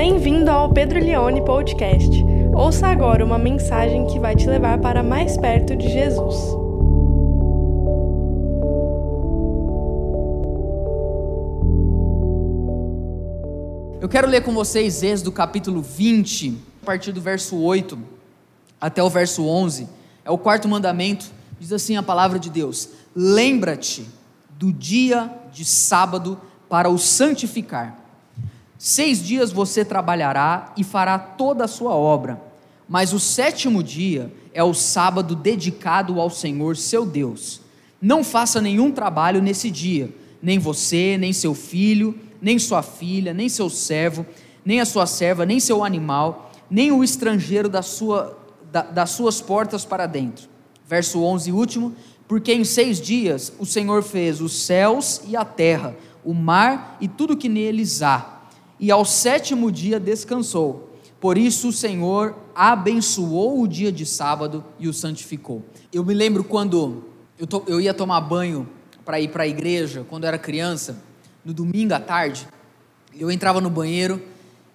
Bem-vindo ao Pedro Leone Podcast. Ouça agora uma mensagem que vai te levar para mais perto de Jesus. Eu quero ler com vocês Êxodo capítulo 20, a partir do verso 8 até o verso 11. É o quarto mandamento, diz assim a palavra de Deus: Lembra-te do dia de sábado para o santificar. Seis dias você trabalhará e fará toda a sua obra, mas o sétimo dia é o sábado dedicado ao Senhor seu Deus. Não faça nenhum trabalho nesse dia, nem você, nem seu filho, nem sua filha, nem seu servo, nem a sua serva, nem seu animal, nem o estrangeiro da sua, da, das suas portas para dentro. Verso 11, último: Porque em seis dias o Senhor fez os céus e a terra, o mar e tudo que neles há e ao sétimo dia descansou. Por isso o Senhor abençoou o dia de sábado e o santificou. Eu me lembro quando eu, to, eu ia tomar banho para ir para a igreja, quando eu era criança, no domingo à tarde, eu entrava no banheiro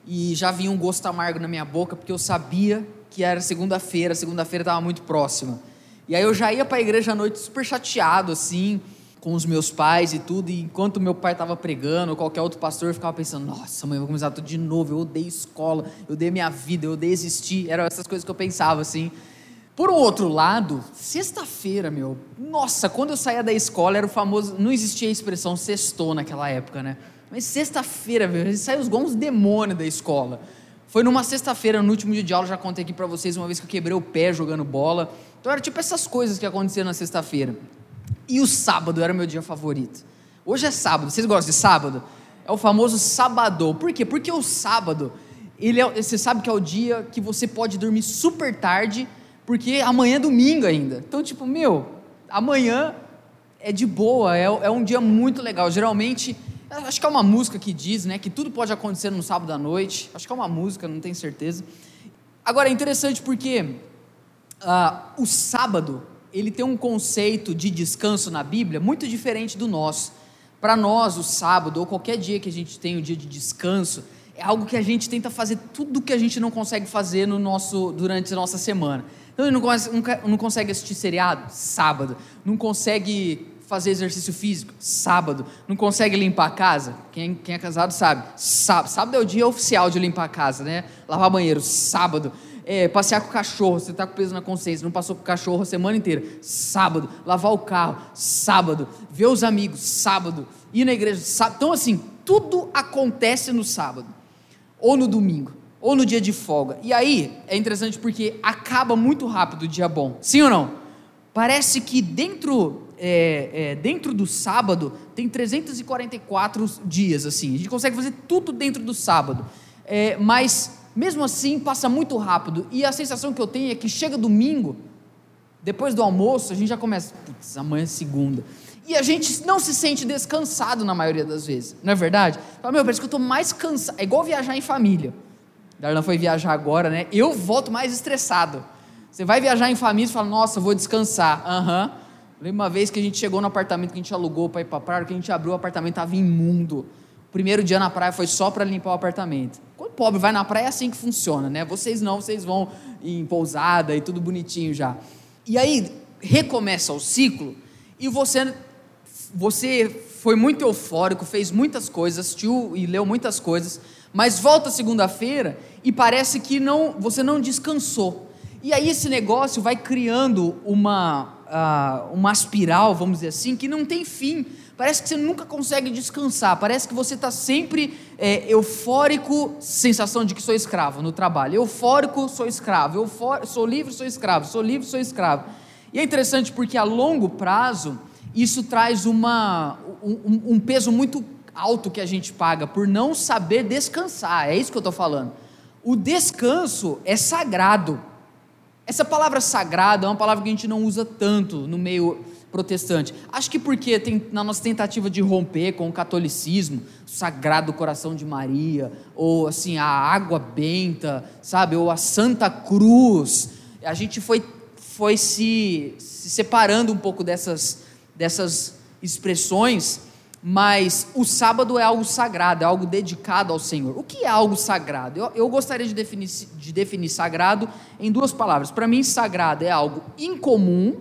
e já vinha um gosto amargo na minha boca, porque eu sabia que era segunda-feira, segunda-feira estava muito próxima. E aí eu já ia para a igreja à noite super chateado, assim, com os meus pais e tudo, e enquanto meu pai estava pregando, ou qualquer outro pastor, eu ficava pensando, nossa, mãe, eu vou começar tudo de novo, eu odeio escola, eu odeio minha vida, eu odeio existir, eram essas coisas que eu pensava, assim. Por um outro lado, sexta-feira, meu, nossa, quando eu saía da escola, era o famoso, não existia a expressão sextou naquela época, né? Mas sexta-feira, meu, saiu igual uns demônios da escola. Foi numa sexta-feira, no último dia de aula, já contei aqui para vocês uma vez que eu quebrei o pé jogando bola. Então era tipo essas coisas que aconteciam na sexta-feira. E o sábado era o meu dia favorito. Hoje é sábado, vocês gostam de sábado? É o famoso sabadão. Por quê? Porque o sábado, ele é, você sabe que é o dia que você pode dormir super tarde, porque amanhã é domingo ainda. Então, tipo, meu, amanhã é de boa, é, é um dia muito legal. Geralmente, acho que é uma música que diz, né, que tudo pode acontecer no sábado à noite. Acho que é uma música, não tenho certeza. Agora, é interessante porque uh, o sábado, ele tem um conceito de descanso na Bíblia muito diferente do nosso. Para nós, o sábado, ou qualquer dia que a gente tem um dia de descanso, é algo que a gente tenta fazer tudo que a gente não consegue fazer no nosso, durante a nossa semana. Então, ele não, não, não consegue assistir seriado? Sábado. Não consegue fazer exercício físico? Sábado. Não consegue limpar a casa? Quem, quem é casado sabe. Sábado. sábado é o dia oficial de limpar a casa, né? Lavar banheiro, sábado é, passear com o cachorro, você está com peso na consciência, não passou com o cachorro a semana inteira, sábado, lavar o carro, sábado, ver os amigos, sábado, ir na igreja, sábado. Então, assim, tudo acontece no sábado, ou no domingo, ou no dia de folga. E aí é interessante porque acaba muito rápido o dia bom, sim ou não? Parece que dentro, é, é, dentro do sábado tem 344 dias, assim, a gente consegue fazer tudo dentro do sábado, é, mas mesmo assim passa muito rápido. E a sensação que eu tenho é que chega domingo, depois do almoço, a gente já começa, putz, amanhã é segunda. E a gente não se sente descansado na maioria das vezes, não é verdade? Fala, meu, parece que eu estou mais cansado. É igual viajar em família. Darlan foi viajar agora, né? Eu volto mais estressado. Você vai viajar em família e fala, nossa, vou descansar. Aham. Uhum. Lembro uma vez que a gente chegou no apartamento que a gente alugou para ir para praia, que a gente abriu o apartamento, estava imundo. O primeiro dia na praia foi só para limpar o apartamento. Pobre vai na praia é assim que funciona, né? Vocês não, vocês vão em pousada e tudo bonitinho já. E aí recomeça o ciclo e você você foi muito eufórico, fez muitas coisas, assistiu e leu muitas coisas, mas volta segunda-feira e parece que não, você não descansou. E aí esse negócio vai criando uma, uh, uma espiral, vamos dizer assim, que não tem fim. Parece que você nunca consegue descansar, parece que você está sempre é, eufórico, sensação de que sou escravo no trabalho. Eufórico, sou escravo. Sou livre, sou escravo. Sou livre, sou escravo. E é interessante porque a longo prazo, isso traz uma, um, um peso muito alto que a gente paga por não saber descansar. É isso que eu estou falando. O descanso é sagrado. Essa palavra sagrado é uma palavra que a gente não usa tanto no meio protestante. Acho que porque tem, na nossa tentativa de romper com o catolicismo, o sagrado coração de Maria, ou assim, a água benta, sabe, ou a Santa Cruz, a gente foi, foi se, se separando um pouco dessas, dessas expressões, mas o sábado é algo sagrado, é algo dedicado ao Senhor. O que é algo sagrado? Eu, eu gostaria de definir, de definir sagrado em duas palavras. Para mim, sagrado é algo incomum,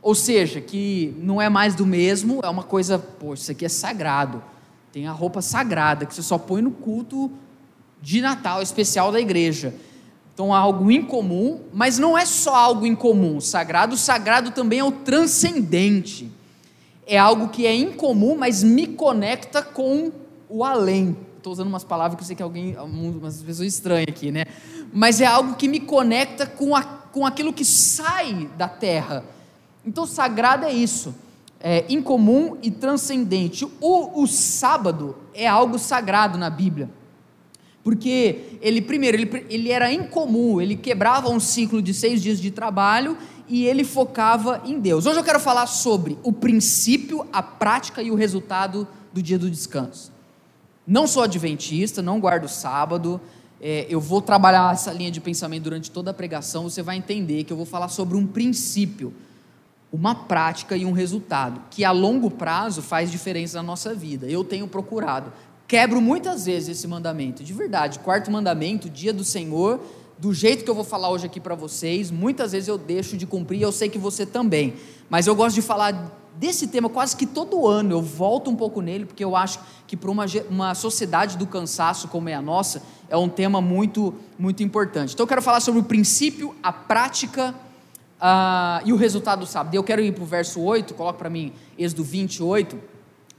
ou seja, que não é mais do mesmo, é uma coisa, pô, isso aqui é sagrado. Tem a roupa sagrada que você só põe no culto de Natal especial da igreja. Então, é algo incomum, mas não é só algo incomum. Sagrado, sagrado também é o transcendente é algo que é incomum, mas me conecta com o além. Estou usando umas palavras que eu sei que alguém, umas pessoas estranhas aqui, né? Mas é algo que me conecta com, a, com aquilo que sai da terra. Então, sagrado é isso, é incomum e transcendente. O, o sábado é algo sagrado na Bíblia. Porque ele, primeiro, ele, ele era incomum, ele quebrava um ciclo de seis dias de trabalho e ele focava em Deus. Hoje eu quero falar sobre o princípio, a prática e o resultado do dia do descanso. Não sou adventista, não guardo sábado, é, eu vou trabalhar essa linha de pensamento durante toda a pregação, você vai entender que eu vou falar sobre um princípio, uma prática e um resultado, que a longo prazo faz diferença na nossa vida. Eu tenho procurado. Quebro muitas vezes esse mandamento, de verdade. Quarto mandamento, dia do Senhor, do jeito que eu vou falar hoje aqui para vocês, muitas vezes eu deixo de cumprir, eu sei que você também. Mas eu gosto de falar desse tema quase que todo ano, eu volto um pouco nele, porque eu acho que para uma, uma sociedade do cansaço como é a nossa, é um tema muito, muito importante. Então eu quero falar sobre o princípio, a prática uh, e o resultado do sábado. Eu quero ir para o verso 8, coloca para mim Êxodo 28. O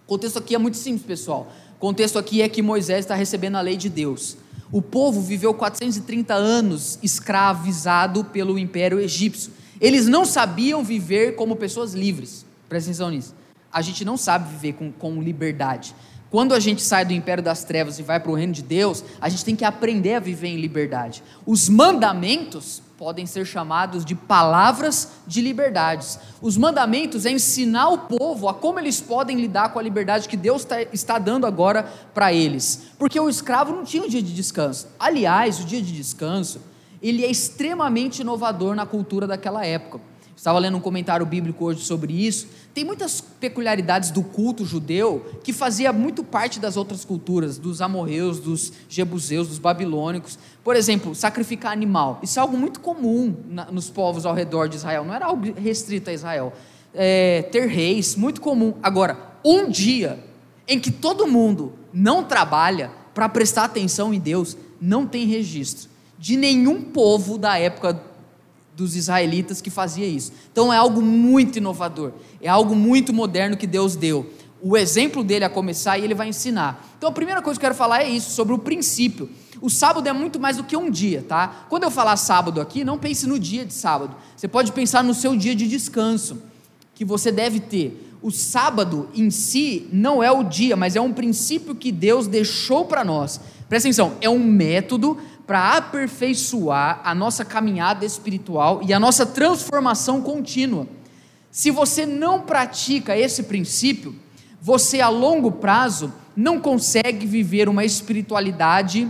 contexto aqui é muito simples, pessoal. O contexto aqui é que Moisés está recebendo a lei de Deus. O povo viveu 430 anos escravizado pelo Império Egípcio. Eles não sabiam viver como pessoas livres. Presta atenção nisso. A gente não sabe viver com, com liberdade. Quando a gente sai do império das trevas e vai para o reino de Deus, a gente tem que aprender a viver em liberdade. Os mandamentos podem ser chamados de palavras de liberdades. Os mandamentos é ensinar o povo a como eles podem lidar com a liberdade que Deus tá, está dando agora para eles. Porque o escravo não tinha um dia de descanso. Aliás, o dia de descanso, ele é extremamente inovador na cultura daquela época. Estava lendo um comentário bíblico hoje sobre isso. Tem muitas peculiaridades do culto judeu que fazia muito parte das outras culturas, dos amorreus, dos jebuseus, dos babilônicos. Por exemplo, sacrificar animal. Isso é algo muito comum na, nos povos ao redor de Israel. Não era algo restrito a Israel. É, ter reis, muito comum. Agora, um dia em que todo mundo não trabalha para prestar atenção em Deus, não tem registro de nenhum povo da época dos israelitas que fazia isso. Então é algo muito inovador, é algo muito moderno que Deus deu. O exemplo dele a começar e ele vai ensinar. Então a primeira coisa que eu quero falar é isso, sobre o princípio. O sábado é muito mais do que um dia, tá? Quando eu falar sábado aqui, não pense no dia de sábado. Você pode pensar no seu dia de descanso, que você deve ter. O sábado em si não é o dia, mas é um princípio que Deus deixou para nós. Presta atenção, é um método para aperfeiçoar a nossa caminhada espiritual e a nossa transformação contínua. Se você não pratica esse princípio, você a longo prazo não consegue viver uma espiritualidade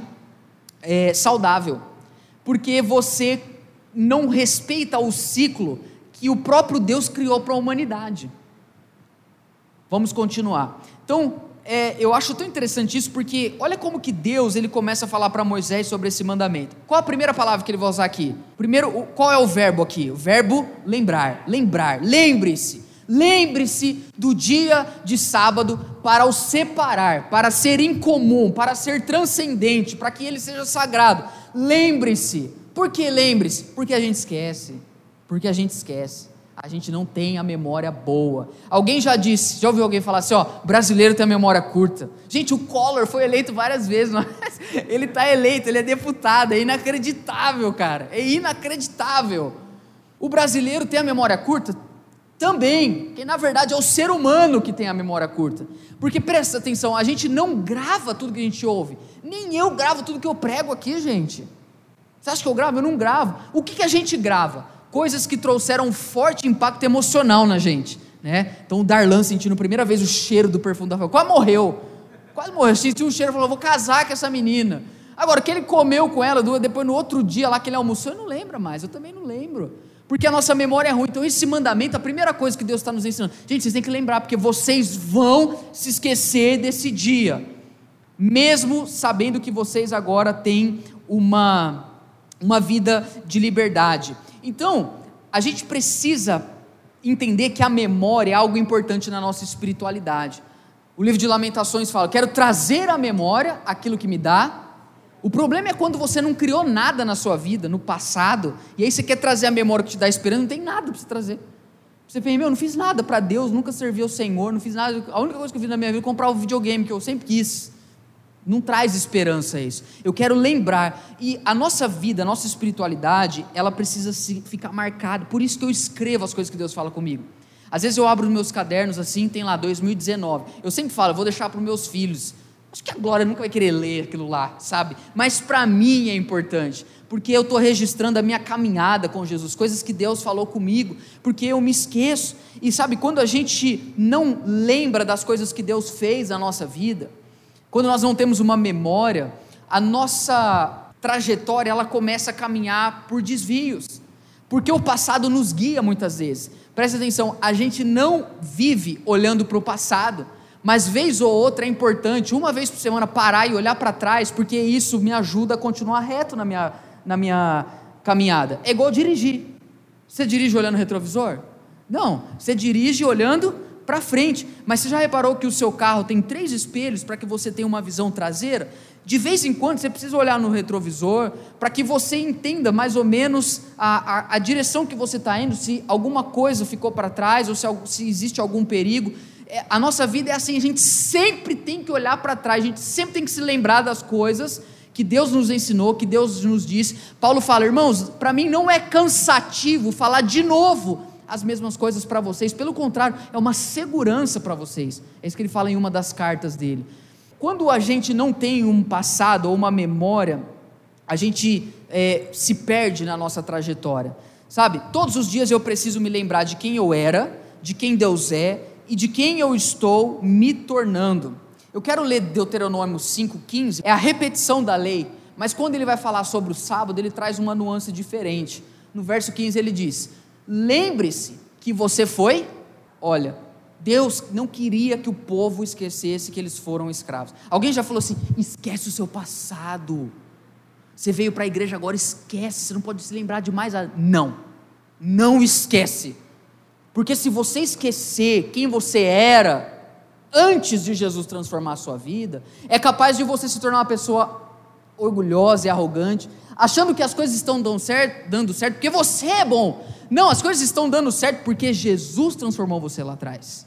é, saudável, porque você não respeita o ciclo que o próprio Deus criou para a humanidade. Vamos continuar. Então, é, eu acho tão interessante isso porque olha como que Deus ele começa a falar para Moisés sobre esse mandamento. Qual a primeira palavra que ele vai usar aqui? Primeiro, qual é o verbo aqui? O verbo lembrar, lembrar. Lembre-se, lembre-se do dia de sábado para o separar, para ser incomum, para ser transcendente, para que ele seja sagrado. Lembre-se. Por que lembre-se? Porque a gente esquece. Porque a gente esquece a gente não tem a memória boa. Alguém já disse, já ouviu alguém falar assim, ó, brasileiro tem a memória curta. Gente, o Collor foi eleito várias vezes, mas ele está eleito, ele é deputado, é inacreditável, cara, é inacreditável. O brasileiro tem a memória curta? Também, que na verdade é o ser humano que tem a memória curta. Porque presta atenção, a gente não grava tudo que a gente ouve. Nem eu gravo tudo que eu prego aqui, gente. Você acha que eu gravo? Eu não gravo. O que, que a gente grava? Coisas que trouxeram um forte impacto emocional na gente. Né? Então o Darlan sentindo a primeira vez o cheiro do perfume da Rafael, quase morreu. Quase morreu, sentiu o cheiro e falou: vou casar com essa menina. Agora, que ele comeu com ela, depois no outro dia lá que ele almoçou, eu não lembro mais, eu também não lembro. Porque a nossa memória é ruim. Então, esse mandamento, a primeira coisa que Deus está nos ensinando, gente, vocês têm que lembrar, porque vocês vão se esquecer desse dia, mesmo sabendo que vocês agora têm uma, uma vida de liberdade. Então, a gente precisa entender que a memória é algo importante na nossa espiritualidade. O livro de Lamentações fala: quero trazer à memória aquilo que me dá. O problema é quando você não criou nada na sua vida, no passado, e aí você quer trazer a memória que te dá esperança, não tem nada para você trazer. Você pensa, meu, não fiz nada para Deus, nunca servi ao Senhor, não fiz nada. A única coisa que eu fiz na minha vida é comprar o videogame que eu sempre quis. Não traz esperança isso. Eu quero lembrar. E a nossa vida, a nossa espiritualidade, ela precisa ficar marcada. Por isso que eu escrevo as coisas que Deus fala comigo. Às vezes eu abro meus cadernos assim, tem lá 2019. Eu sempre falo, vou deixar para os meus filhos. Acho que a Glória nunca vai querer ler aquilo lá, sabe? Mas para mim é importante, porque eu estou registrando a minha caminhada com Jesus, coisas que Deus falou comigo, porque eu me esqueço. E sabe, quando a gente não lembra das coisas que Deus fez na nossa vida, quando nós não temos uma memória, a nossa trajetória ela começa a caminhar por desvios, porque o passado nos guia muitas vezes. Presta atenção, a gente não vive olhando para o passado, mas vez ou outra é importante, uma vez por semana, parar e olhar para trás, porque isso me ajuda a continuar reto na minha, na minha caminhada. É igual dirigir. Você dirige olhando o retrovisor? Não, você dirige olhando para frente. Mas você já reparou que o seu carro tem três espelhos para que você tenha uma visão traseira? De vez em quando você precisa olhar no retrovisor para que você entenda mais ou menos a, a, a direção que você está indo, se alguma coisa ficou para trás ou se, se existe algum perigo. É, a nossa vida é assim, a gente sempre tem que olhar para trás, a gente sempre tem que se lembrar das coisas que Deus nos ensinou, que Deus nos disse. Paulo fala, irmãos, para mim não é cansativo falar de novo as mesmas coisas para vocês, pelo contrário, é uma segurança para vocês. É isso que ele fala em uma das cartas dele. Quando a gente não tem um passado ou uma memória, a gente é, se perde na nossa trajetória, sabe? Todos os dias eu preciso me lembrar de quem eu era, de quem Deus é e de quem eu estou me tornando. Eu quero ler Deuteronômio 5,15, é a repetição da lei, mas quando ele vai falar sobre o sábado, ele traz uma nuance diferente. No verso 15 ele diz: Lembre-se que você foi, olha, Deus não queria que o povo esquecesse que eles foram escravos. Alguém já falou assim: esquece o seu passado. Você veio para a igreja agora, esquece, você não pode se lembrar de mais. Não, não esquece. Porque se você esquecer quem você era antes de Jesus transformar a sua vida, é capaz de você se tornar uma pessoa orgulhosa e arrogante, achando que as coisas estão dando certo, dando certo porque você é bom. Não, as coisas estão dando certo porque Jesus transformou você lá atrás.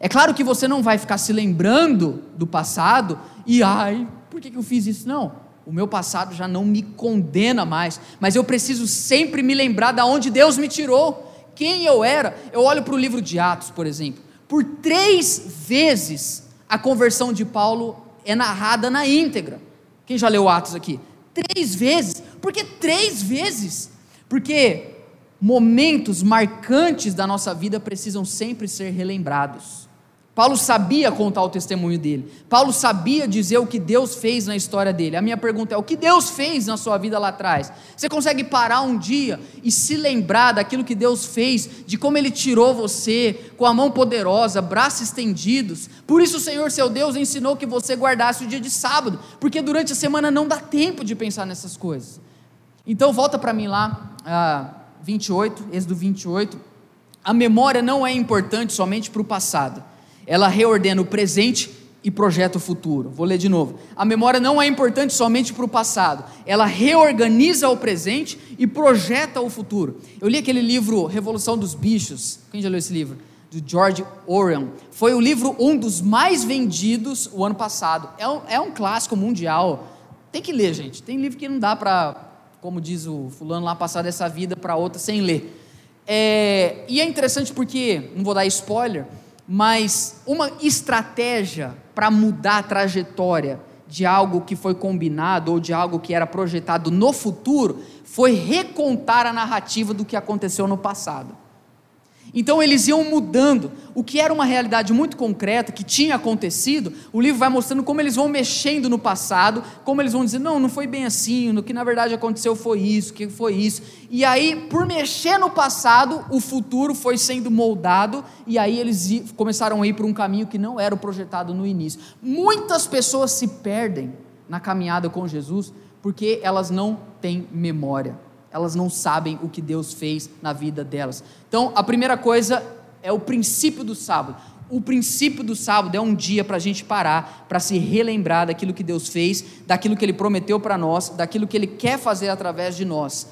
É claro que você não vai ficar se lembrando do passado e, ai, por que eu fiz isso? Não, o meu passado já não me condena mais, mas eu preciso sempre me lembrar de onde Deus me tirou, quem eu era. Eu olho para o livro de Atos, por exemplo, por três vezes a conversão de Paulo é narrada na íntegra. Quem já leu Atos aqui? Três vezes. Por que três vezes? Porque momentos marcantes da nossa vida precisam sempre ser relembrados. Paulo sabia contar o testemunho dele. Paulo sabia dizer o que Deus fez na história dele. A minha pergunta é: o que Deus fez na sua vida lá atrás? Você consegue parar um dia e se lembrar daquilo que Deus fez, de como ele tirou você com a mão poderosa, braços estendidos? Por isso o Senhor seu Deus ensinou que você guardasse o dia de sábado, porque durante a semana não dá tempo de pensar nessas coisas. Então volta para mim lá. Ah, 28, Êxodo 28, a memória não é importante somente para o passado, ela reordena o presente e projeta o futuro. Vou ler de novo. A memória não é importante somente para o passado, ela reorganiza o presente e projeta o futuro. Eu li aquele livro Revolução dos Bichos. Quem já leu esse livro? Do George Orwell. Foi o livro um dos mais vendidos o ano passado. É um, é um clássico mundial. Tem que ler, gente. Tem livro que não dá para como diz o fulano lá, passar dessa vida para outra sem ler. É, e é interessante porque, não vou dar spoiler, mas uma estratégia para mudar a trajetória de algo que foi combinado ou de algo que era projetado no futuro foi recontar a narrativa do que aconteceu no passado. Então eles iam mudando. O que era uma realidade muito concreta, que tinha acontecido, o livro vai mostrando como eles vão mexendo no passado, como eles vão dizer, não, não foi bem assim, no que na verdade aconteceu foi isso, que foi isso. E aí, por mexer no passado, o futuro foi sendo moldado, e aí eles começaram a ir para um caminho que não era o projetado no início. Muitas pessoas se perdem na caminhada com Jesus porque elas não têm memória elas não sabem o que Deus fez na vida delas. Então, a primeira coisa é o princípio do sábado. O princípio do sábado é um dia para a gente parar, para se relembrar daquilo que Deus fez, daquilo que Ele prometeu para nós, daquilo que Ele quer fazer através de nós.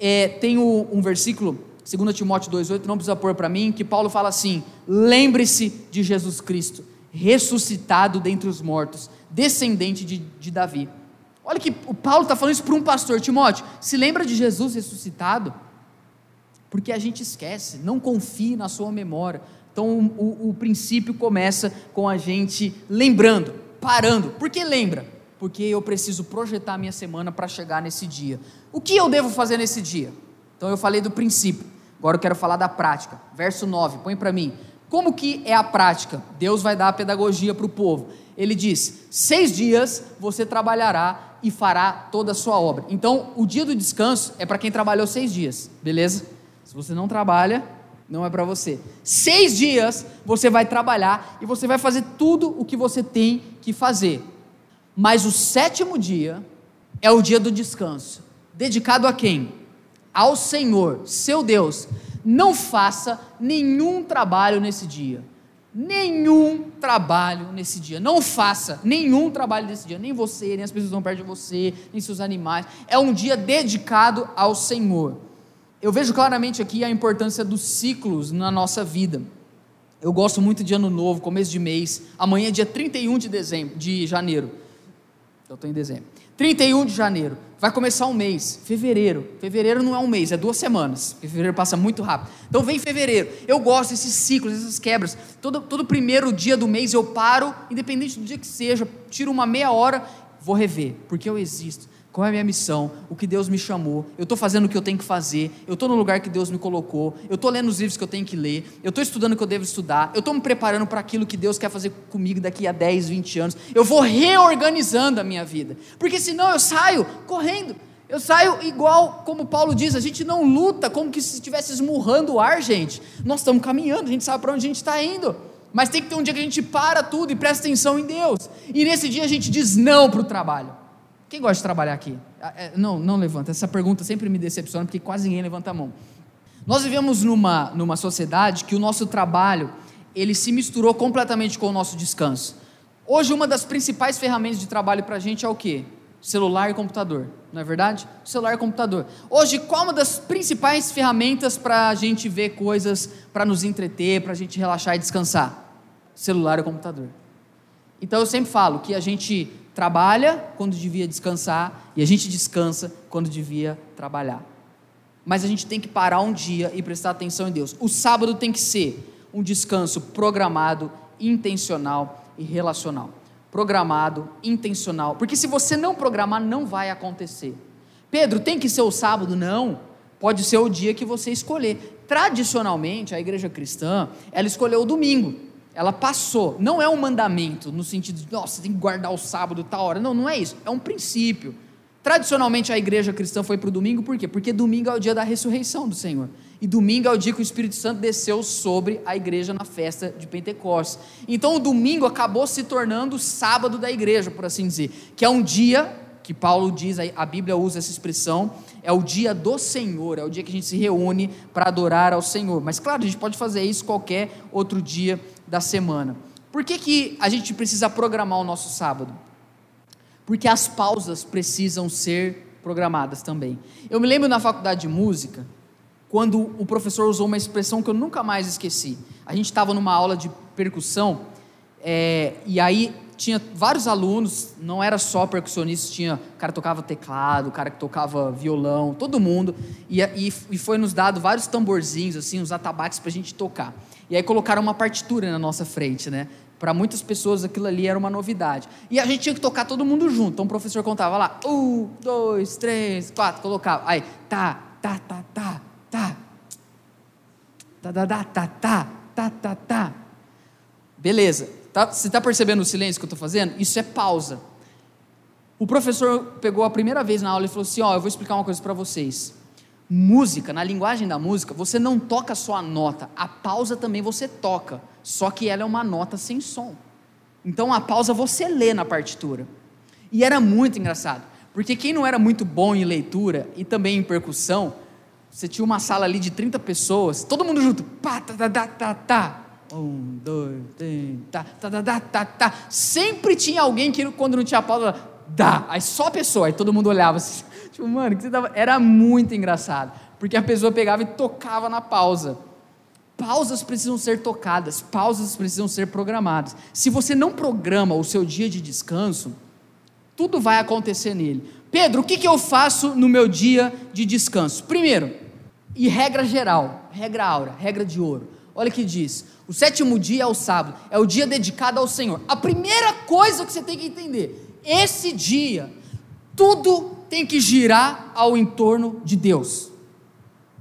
É, tem um versículo, 2 Timóteo 2,8, não precisa pôr para mim, que Paulo fala assim: lembre-se de Jesus Cristo, ressuscitado dentre os mortos, descendente de, de Davi. Olha que o Paulo está falando isso para um pastor, Timóteo. Se lembra de Jesus ressuscitado? Porque a gente esquece, não confie na sua memória. Então o, o, princípio começa com a gente lembrando, parando. Por que lembra? Porque eu preciso projetar minha semana para chegar nesse dia. O que eu devo fazer nesse dia? Então eu falei do princípio. Agora eu quero falar da prática. Verso 9, põe para mim. Como que é a prática? Deus vai dar a pedagogia para o povo. Ele diz: seis dias você trabalhará e fará toda a sua obra. Então, o dia do descanso é para quem trabalhou seis dias, beleza? Se você não trabalha, não é para você. Seis dias você vai trabalhar e você vai fazer tudo o que você tem que fazer. Mas o sétimo dia é o dia do descanso. Dedicado a quem? Ao Senhor, seu Deus. Não faça nenhum trabalho nesse dia nenhum trabalho nesse dia. Não faça nenhum trabalho nesse dia. Nem você, nem as pessoas que estão perto de você, nem seus animais. É um dia dedicado ao Senhor. Eu vejo claramente aqui a importância dos ciclos na nossa vida. Eu gosto muito de ano novo, começo de mês. Amanhã é dia 31 de dezembro, de janeiro. Eu estou em dezembro. 31 de janeiro. Vai começar um mês, fevereiro. Fevereiro não é um mês, é duas semanas. Fevereiro passa muito rápido. Então vem fevereiro. Eu gosto desses ciclos, dessas quebras. Todo, todo primeiro dia do mês eu paro, independente do dia que seja, tiro uma meia hora, vou rever, porque eu existo qual é a minha missão, o que Deus me chamou, eu estou fazendo o que eu tenho que fazer, eu estou no lugar que Deus me colocou, eu estou lendo os livros que eu tenho que ler, eu estou estudando o que eu devo estudar, eu estou me preparando para aquilo que Deus quer fazer comigo daqui a 10, 20 anos, eu vou reorganizando a minha vida, porque senão eu saio correndo, eu saio igual, como Paulo diz, a gente não luta como que se estivesse esmurrando o ar, gente, nós estamos caminhando, a gente sabe para onde a gente está indo, mas tem que ter um dia que a gente para tudo e presta atenção em Deus, e nesse dia a gente diz não para o trabalho, quem gosta de trabalhar aqui? Ah, é, não, não levanta. Essa pergunta sempre me decepciona porque quase ninguém levanta a mão. Nós vivemos numa, numa sociedade que o nosso trabalho ele se misturou completamente com o nosso descanso. Hoje, uma das principais ferramentas de trabalho para a gente é o quê? Celular e computador, não é verdade? Celular e computador. Hoje, qual uma das principais ferramentas para a gente ver coisas, para nos entreter, para a gente relaxar e descansar? Celular e computador. Então eu sempre falo que a gente trabalha quando devia descansar e a gente descansa quando devia trabalhar. Mas a gente tem que parar um dia e prestar atenção em Deus. O sábado tem que ser um descanso programado, intencional e relacional. Programado, intencional. Porque se você não programar, não vai acontecer. Pedro, tem que ser o sábado? Não. Pode ser o dia que você escolher. Tradicionalmente, a igreja cristã, ela escolheu o domingo ela passou. Não é um mandamento no sentido de, nossa, tem que guardar o sábado tal hora. Não, não é isso. É um princípio. Tradicionalmente a igreja cristã foi para o domingo, por quê? Porque domingo é o dia da ressurreição do Senhor. E domingo é o dia que o Espírito Santo desceu sobre a igreja na festa de Pentecostes. Então o domingo acabou se tornando o sábado da igreja, por assim dizer, que é um dia que Paulo diz, a Bíblia usa essa expressão, é o dia do Senhor, é o dia que a gente se reúne para adorar ao Senhor. Mas claro, a gente pode fazer isso qualquer outro dia da semana. Por que, que a gente precisa programar o nosso sábado? Porque as pausas precisam ser programadas também. Eu me lembro na faculdade de música, quando o professor usou uma expressão que eu nunca mais esqueci. A gente estava numa aula de percussão, é, e aí tinha vários alunos, não era só percussionista, tinha o cara que tocava teclado, o cara que tocava violão, todo mundo. E, e, e foi nos dado vários tamborzinhos, assim, uns atabaques para a gente tocar. E aí colocaram uma partitura na nossa frente, né? Para muitas pessoas aquilo ali era uma novidade. E a gente tinha que tocar todo mundo junto. Então o professor contava lá, um, dois, três, quatro, colocava. Aí, tá, tá, tá, tá, tá. Tá, tá, tá, tá, tá, tá, tá, tá. Beleza. Tá, você está percebendo o silêncio que eu estou fazendo? Isso é pausa. O professor pegou a primeira vez na aula e falou assim: Ó, eu vou explicar uma coisa para vocês. Música, na linguagem da música, você não toca só a nota, a pausa também você toca, só que ela é uma nota sem som. Então a pausa você lê na partitura. E era muito engraçado, porque quem não era muito bom em leitura e também em percussão, você tinha uma sala ali de 30 pessoas, todo mundo junto, pá, tá, tá, tá, tá, tá. Um, dois, três, tá, tá, tá, tá, tá, tá. Sempre tinha alguém que quando não tinha pausa, dá. Aí só a pessoa, aí todo mundo olhava assim, tipo, mano, que você tava... Era muito engraçado, porque a pessoa pegava e tocava na pausa. Pausas precisam ser tocadas, pausas precisam ser programadas. Se você não programa o seu dia de descanso, tudo vai acontecer nele. Pedro, o que, que eu faço no meu dia de descanso? Primeiro, e regra geral, regra aura, regra de ouro. Olha que diz: o sétimo dia é o sábado, é o dia dedicado ao Senhor. A primeira coisa que você tem que entender: esse dia, tudo tem que girar ao entorno de Deus.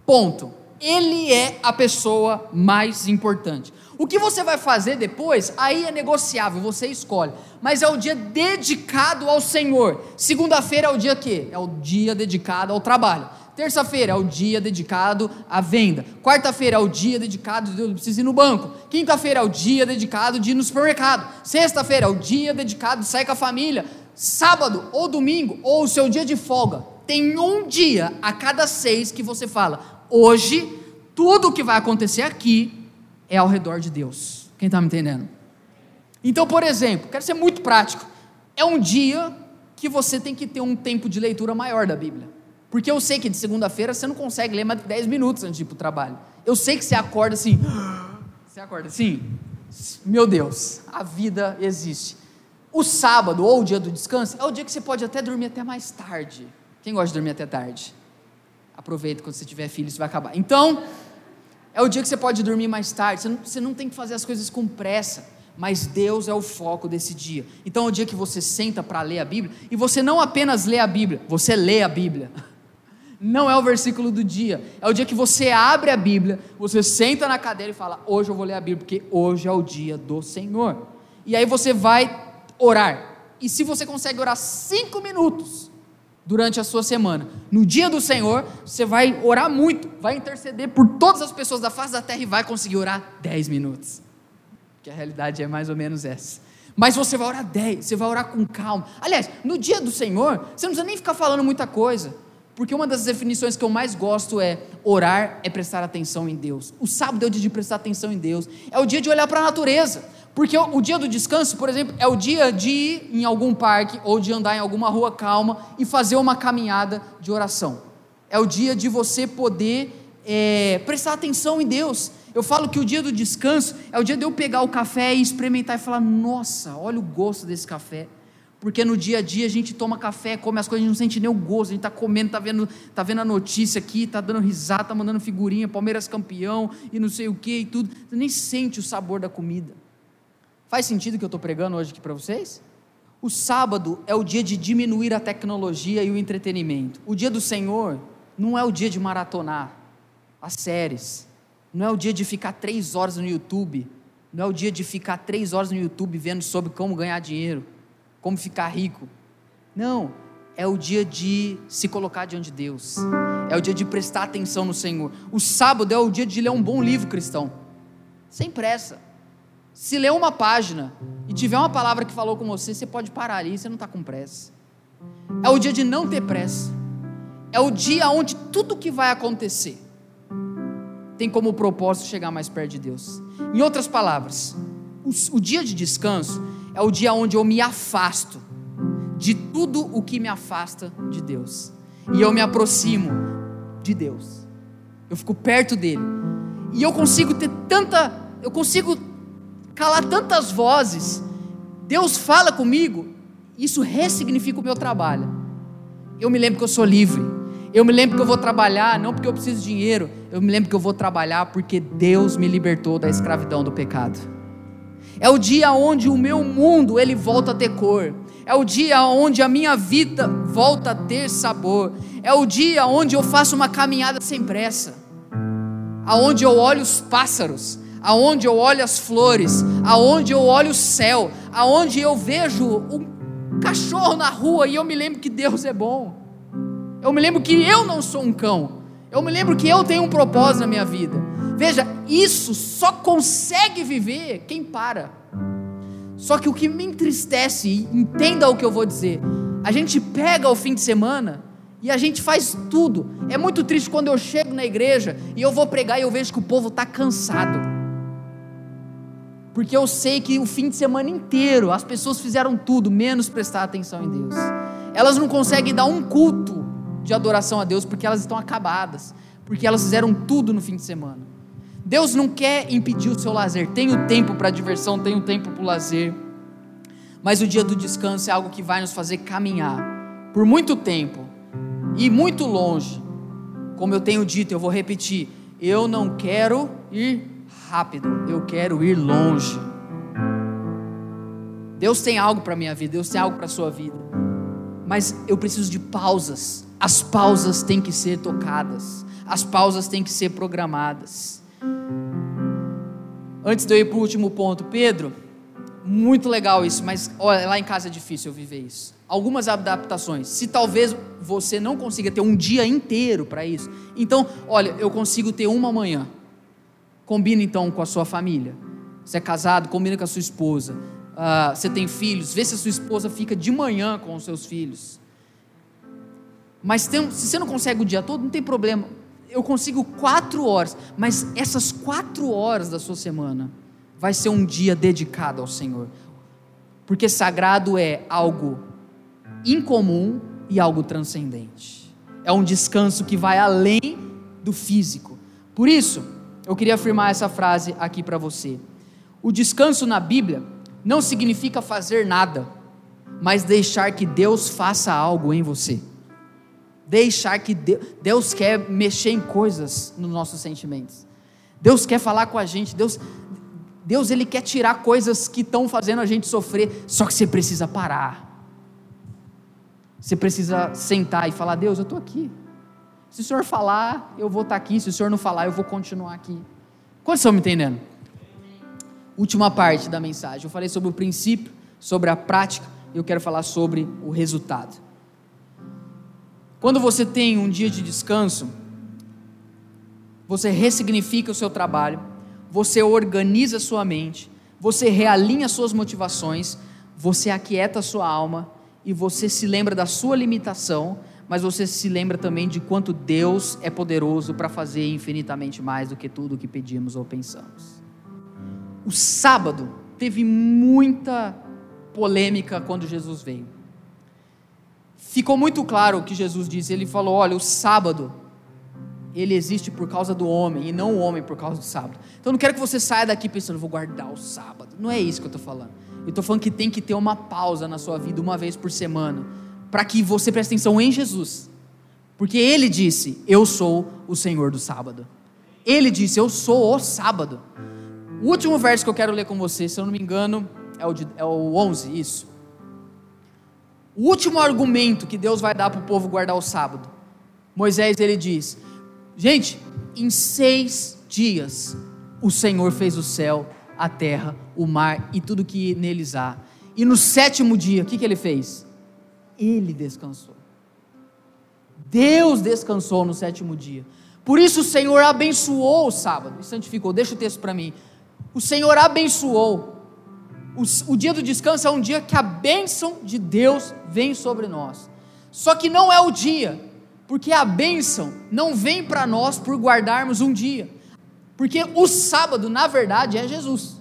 Ponto. Ele é a pessoa mais importante. O que você vai fazer depois, aí é negociável, você escolhe. Mas é o dia dedicado ao Senhor. Segunda-feira é o dia que? É o dia dedicado ao trabalho. Terça-feira é o dia dedicado à venda. Quarta-feira é o dia dedicado de eu ir no banco. Quinta-feira é o dia dedicado de ir no supermercado. Sexta-feira é o dia dedicado de sair com a família. Sábado ou domingo ou o seu dia de folga. Tem um dia a cada seis que você fala: hoje, tudo o que vai acontecer aqui é ao redor de Deus. Quem está me entendendo? Então, por exemplo, quero ser muito prático. É um dia que você tem que ter um tempo de leitura maior da Bíblia. Porque eu sei que de segunda-feira você não consegue ler mais de 10 minutos antes de ir para o trabalho. Eu sei que você acorda assim. Você acorda assim? Meu Deus, a vida existe. O sábado ou o dia do descanso é o dia que você pode até dormir até mais tarde. Quem gosta de dormir até tarde? Aproveita quando você tiver filho, isso vai acabar. Então, é o dia que você pode dormir mais tarde. Você não, você não tem que fazer as coisas com pressa mas Deus é o foco desse dia. Então é o dia que você senta para ler a Bíblia, e você não apenas lê a Bíblia, você lê a Bíblia. Não é o versículo do dia, é o dia que você abre a Bíblia, você senta na cadeira e fala: Hoje eu vou ler a Bíblia, porque hoje é o dia do Senhor. E aí você vai orar. E se você consegue orar cinco minutos durante a sua semana, no dia do Senhor, você vai orar muito, vai interceder por todas as pessoas da face da terra e vai conseguir orar dez minutos que a realidade é mais ou menos essa. Mas você vai orar 10, você vai orar com calma. Aliás, no dia do Senhor, você não precisa nem ficar falando muita coisa. Porque uma das definições que eu mais gosto é orar é prestar atenção em Deus. O sábado é o dia de prestar atenção em Deus. É o dia de olhar para a natureza. Porque o, dia do descanso, por exemplo, é o dia de ir em algum parque ou de andar em alguma rua calma e fazer uma caminhada de oração. É o dia de você poder é, prestar atenção em Deus. Eu falo que o dia do descanso é o dia de eu pegar o café e experimentar e falar: nossa, olha o gosto desse café. Porque no dia a dia a gente toma café, come as coisas, a gente não sente nem o gosto, a gente está comendo, está vendo, tá vendo a notícia aqui, está dando risada, está mandando figurinha, Palmeiras campeão e não sei o que e tudo. Você nem sente o sabor da comida. Faz sentido o que eu estou pregando hoje aqui para vocês? O sábado é o dia de diminuir a tecnologia e o entretenimento. O dia do Senhor não é o dia de maratonar as séries, não é o dia de ficar três horas no YouTube. Não é o dia de ficar três horas no YouTube vendo sobre como ganhar dinheiro, como ficar rico. Não. É o dia de se colocar diante de Deus. É o dia de prestar atenção no Senhor. O sábado é o dia de ler um bom livro cristão. Sem pressa. Se ler uma página e tiver uma palavra que falou com você, você pode parar ali, você não está com pressa. É o dia de não ter pressa. É o dia onde tudo que vai acontecer tem como propósito chegar mais perto de Deus. Em outras palavras, o, o dia de descanso é o dia onde eu me afasto de tudo o que me afasta de Deus. E eu me aproximo de Deus. Eu fico perto dele. E eu consigo ter tanta, eu consigo calar tantas vozes. Deus fala comigo, isso ressignifica o meu trabalho. Eu me lembro que eu sou livre. Eu me lembro que eu vou trabalhar não porque eu preciso de dinheiro, eu me lembro que eu vou trabalhar porque Deus me libertou da escravidão do pecado. É o dia onde o meu mundo ele volta a ter cor. É o dia onde a minha vida volta a ter sabor. É o dia onde eu faço uma caminhada sem pressa. aonde eu olho os pássaros, aonde eu olho as flores, aonde eu olho o céu, aonde eu vejo um cachorro na rua e eu me lembro que Deus é bom. Eu me lembro que eu não sou um cão. Eu me lembro que eu tenho um propósito na minha vida. Veja, isso só consegue viver quem para. Só que o que me entristece, entenda o que eu vou dizer, a gente pega o fim de semana e a gente faz tudo. É muito triste quando eu chego na igreja e eu vou pregar e eu vejo que o povo está cansado. Porque eu sei que o fim de semana inteiro as pessoas fizeram tudo, menos prestar atenção em Deus. Elas não conseguem dar um culto de adoração a Deus porque elas estão acabadas, porque elas fizeram tudo no fim de semana. Deus não quer impedir o seu lazer. Tem o tempo para diversão, tem o tempo para o lazer. Mas o dia do descanso é algo que vai nos fazer caminhar por muito tempo e muito longe. Como eu tenho dito, eu vou repetir: eu não quero ir rápido, eu quero ir longe. Deus tem algo para minha vida, Deus tem algo para a sua vida. Mas eu preciso de pausas. As pausas têm que ser tocadas. As pausas têm que ser programadas. Antes de eu ir para o último ponto, Pedro, muito legal isso, mas olha, lá em casa é difícil eu viver isso. Algumas adaptações. Se talvez você não consiga ter um dia inteiro para isso, então, olha, eu consigo ter uma manhã. Combina então com a sua família. Você é casado, combina com a sua esposa. Uh, você tem filhos, vê se a sua esposa fica de manhã com os seus filhos. Mas tem, se você não consegue o dia todo, não tem problema. Eu consigo quatro horas, mas essas quatro horas da sua semana vai ser um dia dedicado ao Senhor. Porque sagrado é algo incomum e algo transcendente. É um descanso que vai além do físico. Por isso, eu queria afirmar essa frase aqui para você. O descanso na Bíblia não significa fazer nada, mas deixar que Deus faça algo em você. Deixar que Deus, Deus quer mexer em coisas nos nossos sentimentos. Deus quer falar com a gente. Deus, Deus ele quer tirar coisas que estão fazendo a gente sofrer. Só que você precisa parar. Você precisa sentar e falar: Deus, eu estou aqui. Se o Senhor falar, eu vou estar aqui. Se o Senhor não falar, eu vou continuar aqui. Quantos estão me entendendo? Última parte da mensagem. Eu falei sobre o princípio, sobre a prática, e eu quero falar sobre o resultado. Quando você tem um dia de descanso, você ressignifica o seu trabalho, você organiza a sua mente, você realinha suas motivações, você aquieta a sua alma e você se lembra da sua limitação, mas você se lembra também de quanto Deus é poderoso para fazer infinitamente mais do que tudo o que pedimos ou pensamos. O sábado teve muita polêmica quando Jesus veio ficou muito claro o que Jesus disse. Ele falou: olha, o sábado, ele existe por causa do homem e não o homem por causa do sábado. Então não quero que você saia daqui pensando, vou guardar o sábado. Não é isso que eu estou falando. Eu estou falando que tem que ter uma pausa na sua vida uma vez por semana, para que você preste atenção em Jesus. Porque ele disse: Eu sou o Senhor do sábado. Ele disse: Eu sou o sábado. O último verso que eu quero ler com você, se eu não me engano, é o, de, é o 11, isso. O último argumento que Deus vai dar para o povo guardar o sábado. Moisés ele diz: Gente, em seis dias o Senhor fez o céu, a terra, o mar e tudo que neles há. E no sétimo dia, o que, que ele fez? Ele descansou. Deus descansou no sétimo dia. Por isso o Senhor abençoou o sábado e santificou. Deixa o texto para mim. O Senhor abençoou o, o dia do descanso é um dia que a bênção de Deus vem sobre nós. Só que não é o dia, porque a bênção não vem para nós por guardarmos um dia. Porque o sábado, na verdade, é Jesus.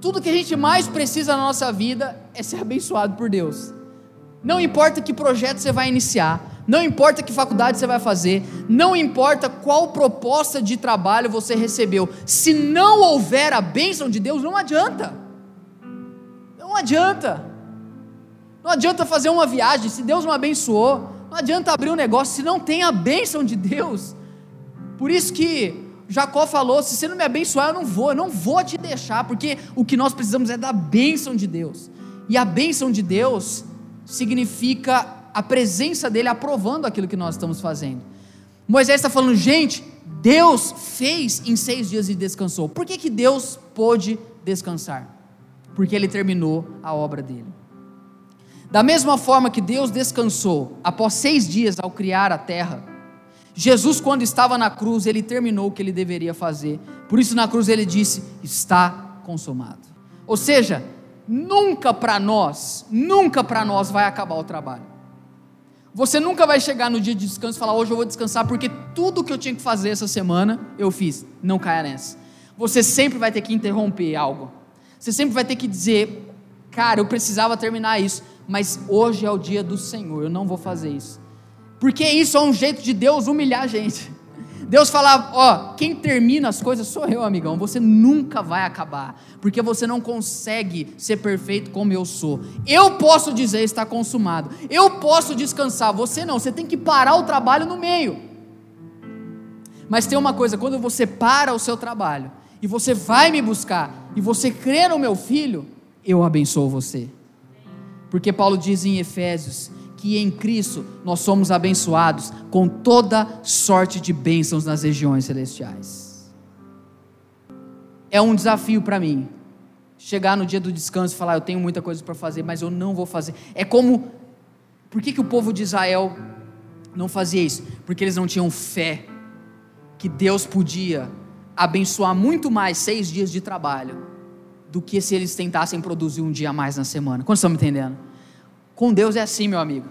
Tudo que a gente mais precisa na nossa vida é ser abençoado por Deus. Não importa que projeto você vai iniciar, não importa que faculdade você vai fazer, não importa qual proposta de trabalho você recebeu, se não houver a bênção de Deus, não adianta. Adianta. Não adianta fazer uma viagem se Deus não abençoou. Não adianta abrir um negócio se não tem a bênção de Deus. Por isso que Jacó falou: se você não me abençoar, eu não vou, eu não vou te deixar, porque o que nós precisamos é da bênção de Deus. E a bênção de Deus significa a presença dele aprovando aquilo que nós estamos fazendo. Moisés está falando, gente, Deus fez em seis dias e descansou. Por que, que Deus pôde descansar? Porque Ele terminou a obra dele. Da mesma forma que Deus descansou após seis dias ao criar a terra, Jesus, quando estava na cruz, ele terminou o que ele deveria fazer. Por isso, na cruz, ele disse: Está consumado. Ou seja, nunca para nós, nunca para nós vai acabar o trabalho. Você nunca vai chegar no dia de descanso e falar: Hoje eu vou descansar porque tudo que eu tinha que fazer essa semana eu fiz. Não caia nessa. Você sempre vai ter que interromper algo. Você sempre vai ter que dizer: Cara, eu precisava terminar isso mas hoje é o dia do Senhor, eu não vou fazer isso. Porque isso é um jeito de Deus humilhar a gente. Deus fala, ó, quem termina as coisas sou eu, amigão. Você nunca vai acabar, porque você não consegue ser perfeito como eu sou. Eu posso dizer está consumado. Eu posso descansar, você não. Você tem que parar o trabalho no meio. Mas tem uma coisa, quando você para o seu trabalho e você vai me buscar e você crê no meu filho, eu abençoo você. Porque Paulo diz em Efésios que em Cristo nós somos abençoados com toda sorte de bênçãos nas regiões celestiais. É um desafio para mim chegar no dia do descanso e falar: Eu tenho muita coisa para fazer, mas eu não vou fazer. É como. Por que, que o povo de Israel não fazia isso? Porque eles não tinham fé que Deus podia abençoar muito mais seis dias de trabalho do que se eles tentassem produzir um dia a mais na semana. Quantos estão me entendendo? Com Deus é assim, meu amigo.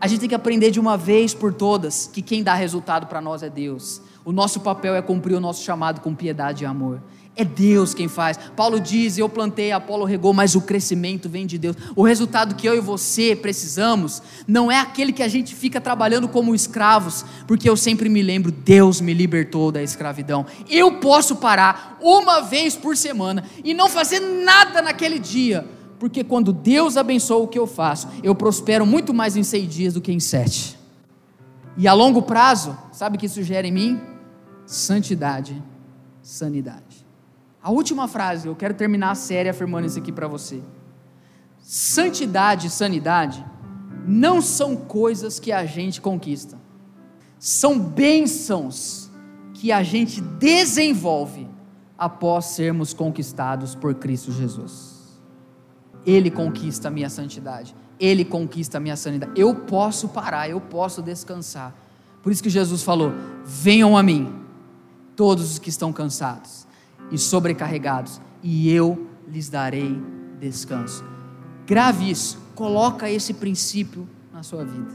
A gente tem que aprender de uma vez por todas que quem dá resultado para nós é Deus. O nosso papel é cumprir o nosso chamado com piedade e amor. É Deus quem faz. Paulo diz: Eu plantei, Apolo regou, mas o crescimento vem de Deus. O resultado que eu e você precisamos não é aquele que a gente fica trabalhando como escravos, porque eu sempre me lembro: Deus me libertou da escravidão. Eu posso parar uma vez por semana e não fazer nada naquele dia, porque quando Deus abençoa o que eu faço, eu prospero muito mais em seis dias do que em sete. E a longo prazo, sabe o que isso gera em mim? Santidade, sanidade. A última frase, eu quero terminar a série afirmando isso aqui para você. Santidade e sanidade não são coisas que a gente conquista, são bênçãos que a gente desenvolve após sermos conquistados por Cristo Jesus. Ele conquista a minha santidade, Ele conquista a minha sanidade. Eu posso parar, eu posso descansar. Por isso que Jesus falou: Venham a mim, todos os que estão cansados e sobrecarregados, e eu lhes darei descanso. Grave isso, coloca esse princípio na sua vida.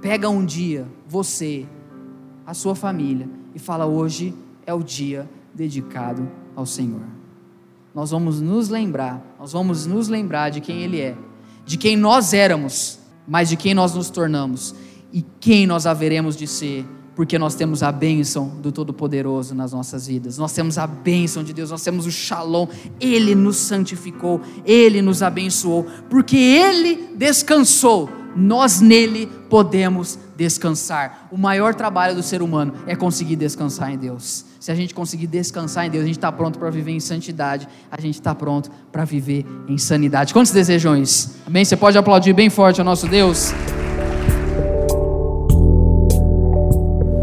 Pega um dia, você, a sua família, e fala: hoje é o dia dedicado ao Senhor. Nós vamos nos lembrar, nós vamos nos lembrar de quem Ele é, de quem nós éramos, mas de quem nós nos tornamos e quem nós haveremos de ser porque nós temos a bênção do Todo-Poderoso nas nossas vidas, nós temos a bênção de Deus, nós temos o shalom, Ele nos santificou, Ele nos abençoou, porque Ele descansou, nós nele podemos descansar. O maior trabalho do ser humano é conseguir descansar em Deus. Se a gente conseguir descansar em Deus, a gente está pronto para viver em santidade, a gente está pronto para viver em sanidade. Quantos desejam isso? Amém? Você pode aplaudir bem forte ao nosso Deus?